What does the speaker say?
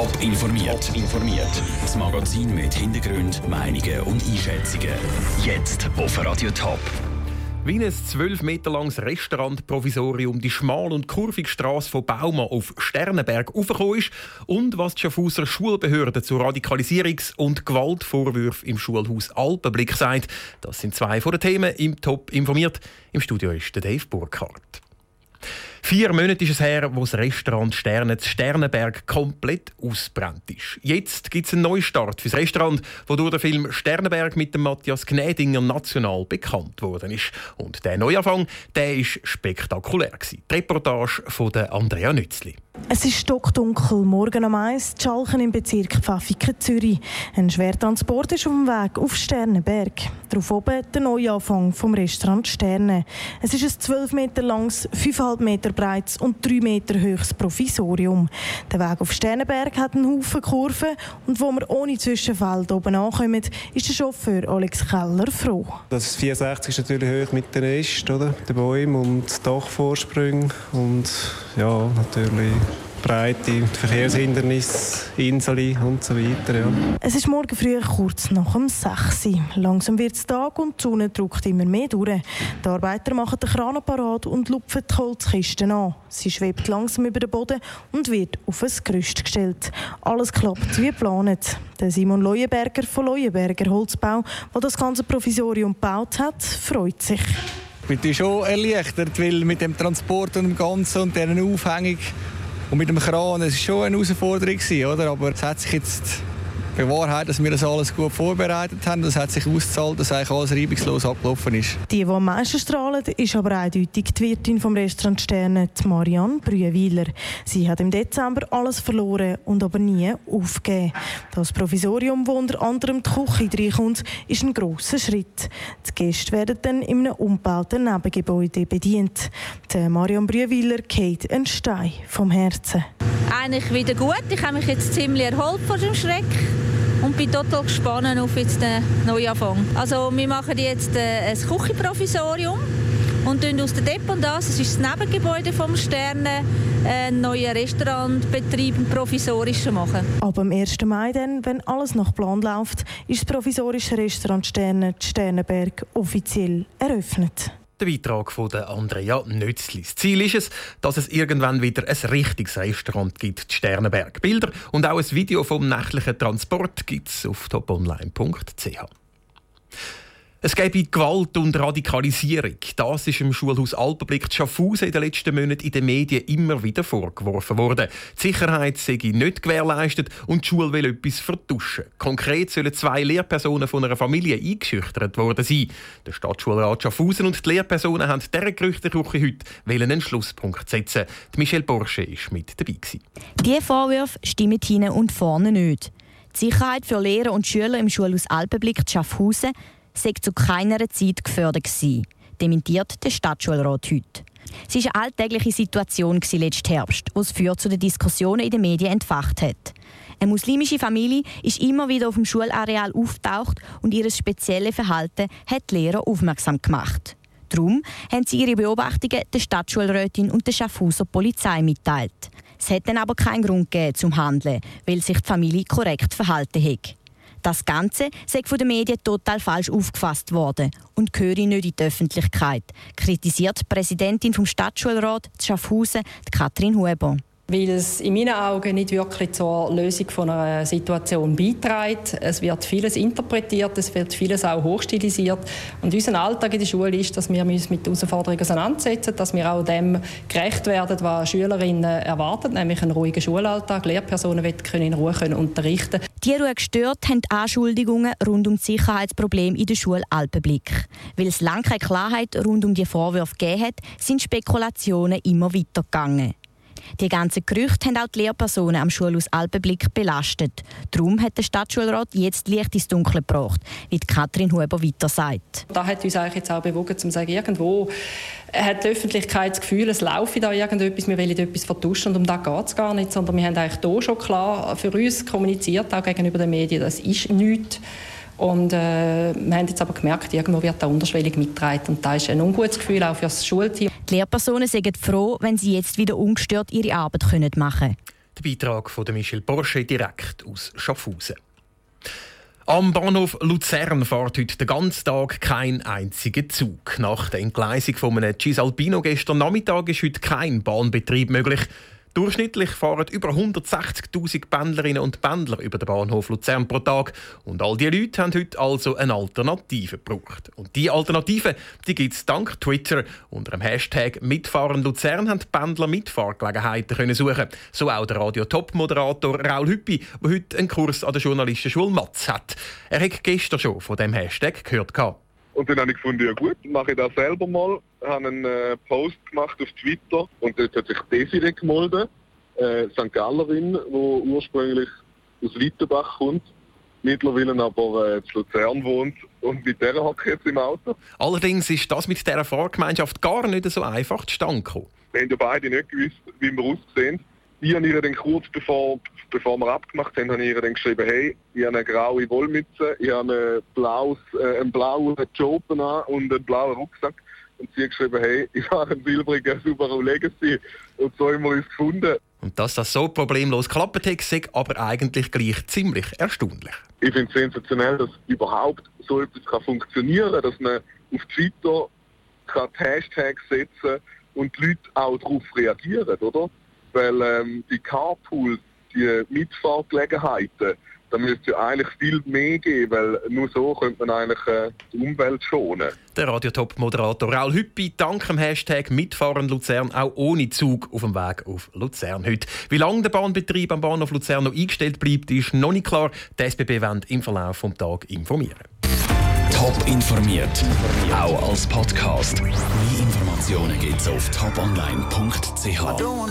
Top informiert. informiert. Das Magazin mit Hintergrund, Meinungen und Einschätzungen. Jetzt auf Radio Top. Wie ein zwölf Meter langes Restaurantprovisorium die schmale und kurvige Straße von Baumann auf Sternenberg aufgekommen ist und was die Schaffhauser Schulbehörde zu Radikalisierungs- und Gewaltvorwürfen im Schulhaus Alpenblick sagt, das sind zwei von den Themen im Top informiert. Im Studio ist der Dave Burkhardt. Vier Monate ist es her, wo das Restaurant Sterne zu Sternenberg komplett ausbrennt ist. Jetzt gibt es einen Neustart für das Restaurant, wo durch den Film Sternenberg mit dem Matthias Gnädinger national bekannt worden ist. Und der Neuanfang, der ist spektakulär gewesen. Die Reportage von Andrea Nützli. Es ist stockdunkel, morgen um eins, Schalken im Bezirk Pfaffiken, Zürich. Ein Schwertransport ist auf dem Weg auf Sternenberg. Darauf oben der Neuanfang vom Restaurant Sterne. Es ist ein 12 Meter langes, 5,5 Meter breites und 3 Meter hohes Provisorium. Der Weg auf Sternenberg hat einen Haufen Kurven und wo wir ohne Zwischenfeld oben ankommen, ist der Chauffeur Alex Keller froh. Das 64 ist natürlich hoch mit den Ästen, oder? den Bäumen und Dachvorsprüngen und ja, natürlich breite Verkehrshindernisse, Inseln und so weiter. Ja. Es ist morgen früh kurz nach dem 6 Uhr. Langsam wird es Tag und die Sonne drückt immer mehr durch. Die Arbeiter machen den Kran parat und lupfen die Holzkisten an. Sie schwebt langsam über den Boden und wird auf ein Gerüst gestellt. Alles klappt wie geplant. Der Simon Leuenberger von Leuenberger Holzbau, der das ganze Provisorium gebaut hat, freut sich. Ich bin schon erleichtert, weil mit dem Transport und dem Ganzen und dieser Aufhängung und mit dem Kran, es war schon eine Herausforderung, oder? aber es hat sich jetzt bewahrheitet, dass wir das alles gut vorbereitet haben. Das hat sich ausgezahlt, dass eigentlich alles reibungslos abgelaufen ist. Die, die am meisten strahlen, ist aber eindeutig die Wirtin vom Restaurant Sterne, Marianne Brühwiler. Sie hat im Dezember alles verloren und aber nie aufgegeben. Das Provisorium, wo unter anderem die Küche reinkommt, ist ein grosser Schritt. Die Gäste werden dann in einem umgebauten Nebengebäude bedient. Die Marianne Brühwiler geht ein Stein vom Herzen. Eigentlich wieder gut. Ich habe mich jetzt ziemlich erholt vor dem Schreck und bin total gespannt auf jetzt den Neuanfang. Also wir machen jetzt äh, ein Küchenprovisorium und aus der Dependance, das ist das Nebengebäude vom Sterne, einen neuen Restaurantbetrieb provisorisch machen. Ab dem 1. Mai, dann, wenn alles nach Plan läuft, ist das provisorische Restaurant Sterne Sternenberg offiziell eröffnet. Der Beitrag von Andrea Nützli. Das Ziel ist es, dass es irgendwann wieder ein richtiges Restaurant gibt, die Sternenberg. Bilder und auch ein Video vom nächtlichen Transport gibt es auf toponline.ch. Es gäbe Gewalt und Radikalisierung. Das ist im Schulhaus Alpenblick Schaffhausen in den letzten Monaten in den Medien immer wieder vorgeworfen worden. Die Sicherheit sei nicht gewährleistet und die Schule will etwas vertuschen. Konkret sollen zwei Lehrpersonen von einer Familie eingeschüchtert worden sein. Der Stadtschulrat Schaffhausen und die Lehrpersonen haben dieser Gerüchteküche heute einen Schlusspunkt setzen. Die Michelle Borsche war mit dabei. Diese Vorwürfe stimmen hinten und vorne nicht. Die Sicherheit für Lehrer und Schüler im Schulhaus Alpenblick Schaffhausen sei zu keiner Zeit gefördert gewesen, dementiert der Stadtschulrat heute. Es war eine alltägliche Situation letzten Herbst, die es zu den Diskussionen in den Medien entfacht hat. Eine muslimische Familie ist immer wieder auf dem Schulareal auftaucht und ihr spezielles Verhalten hat die Lehrer aufmerksam gemacht. Darum haben sie ihre Beobachtungen der Stadtschulrätin und der Schaffhauser Polizei mitteilt. Es hat dann aber keinen Grund gegeben zum Handeln, weil sich die Familie korrekt verhalten hat. Das Ganze sei von den Medien total falsch aufgefasst worden und gehöre nicht in die Öffentlichkeit, kritisiert die Präsidentin vom Stadtschulrat Schaffhausen, Katrin Huber weil es in meinen Augen nicht wirklich zur Lösung von einer Situation beiträgt. Es wird vieles interpretiert, es wird vieles auch hochstilisiert. Und unser Alltag in der Schule ist, dass wir uns mit Herausforderungen auseinandersetzen, dass wir auch dem gerecht werden, was Schülerinnen erwarten, nämlich einen ruhigen Schulalltag. Lehrpersonen können in Ruhe können unterrichten. Die Ruhe gestört haben die Anschuldigungen rund um das Sicherheitsproblem in der Schule Alpenblick. Weil es lange keine Klarheit rund um die Vorwürfe gegeben hat, sind Spekulationen immer weitergegangen. Die ganzen Gerüchte haben auch die Lehrpersonen am Schulhaus Alpenblick belastet. Darum hat der Stadtschulrat jetzt Licht ins Dunkle gebracht, wie Katrin Huber weiter sagt. Da hat uns eigentlich jetzt auch bewogen, zu sagen, irgendwo hat die Öffentlichkeit das Gefühl, es laufe da irgendetwas, wir wollen etwas vertuschen und um das geht es gar nicht, sondern wir haben eigentlich hier schon klar für uns kommuniziert, auch gegenüber den Medien, das ist nichts und äh, wir haben jetzt aber gemerkt, irgendwo wird da unterschwellig mitgetragen. Und das ist ein ungutes Gefühl auch für das Schulteam. Die Lehrpersonen sind froh, wenn sie jetzt wieder ungestört ihre Arbeit machen können. Der Beitrag von Michel Porsche direkt aus Schaffhausen. Am Bahnhof Luzern fährt heute den ganzen Tag kein einziger Zug. Nach der Entgleisung von einem Cisalpino gestern Nachmittag ist heute kein Bahnbetrieb möglich. Durchschnittlich fahren über 160.000 Pendlerinnen und Pendler über den Bahnhof Luzern pro Tag. Und all diese Leute haben heute also eine Alternative gebraucht. Und diese Alternative die gibt es dank Twitter. Unter dem Hashtag Mitfahren Luzern haben die Pendler Mitfahrgelegenheiten können suchen. So auch der Radio-Top-Moderator Raul Hüppi, der heute einen Kurs an der Journalistenschule Matz hat. Er hat gestern schon von dem Hashtag gehört. Und dann habe ich gefunden, ja gut, mache ich das selber mal. Habe einen äh, Post gemacht auf Twitter und dort hat sich Desiree gemeldet, äh, St. Gallerin, die ursprünglich aus Littenbach kommt, mittlerweile aber äh, zu Luzern wohnt und mit der hocke ich jetzt im Auto. Allerdings ist das mit dieser Fahrgemeinschaft gar nicht so einfach zustande gekommen. Wir haben ja beide nicht gewusst, wie wir aussehen. Ich habe ihr dann kurz bevor, bevor wir abgemacht haben, habe ich ihr dann geschrieben, hey, ich habe eine graue Wollmütze, ich habe ein blaues, äh, einen blauen Jopen an und einen blauen Rucksack. Und sie hat geschrieben, hey, ich habe einen silbrigen Subaru Legacy. Und so haben wir uns gefunden. Und dass das so problemlos klappt hat, ist aber eigentlich gleich ziemlich erstaunlich. Ich finde es sensationell, dass überhaupt so etwas kann funktionieren kann, dass man auf Twitter kann Hashtags setzen kann und die Leute auch darauf reagieren, oder? Weil ähm, die Carpools, die Mitfahrgelegenheiten, da müsste ja eigentlich viel mehr geben, weil nur so könnte man eigentlich äh, die Umwelt schonen. Der Radiotop-Moderator Raul Hüppi dank dem Hashtag Mitfahren Luzern auch ohne Zug auf dem Weg auf Luzern heute. Wie lange der Bahnbetrieb am Bahnhof Luzern noch eingestellt bleibt, ist noch nicht klar. Die SBB wird im Verlauf des Tages informieren. Top informiert, auch als Podcast. Mehr Informationen gibt es auf toponline.ch.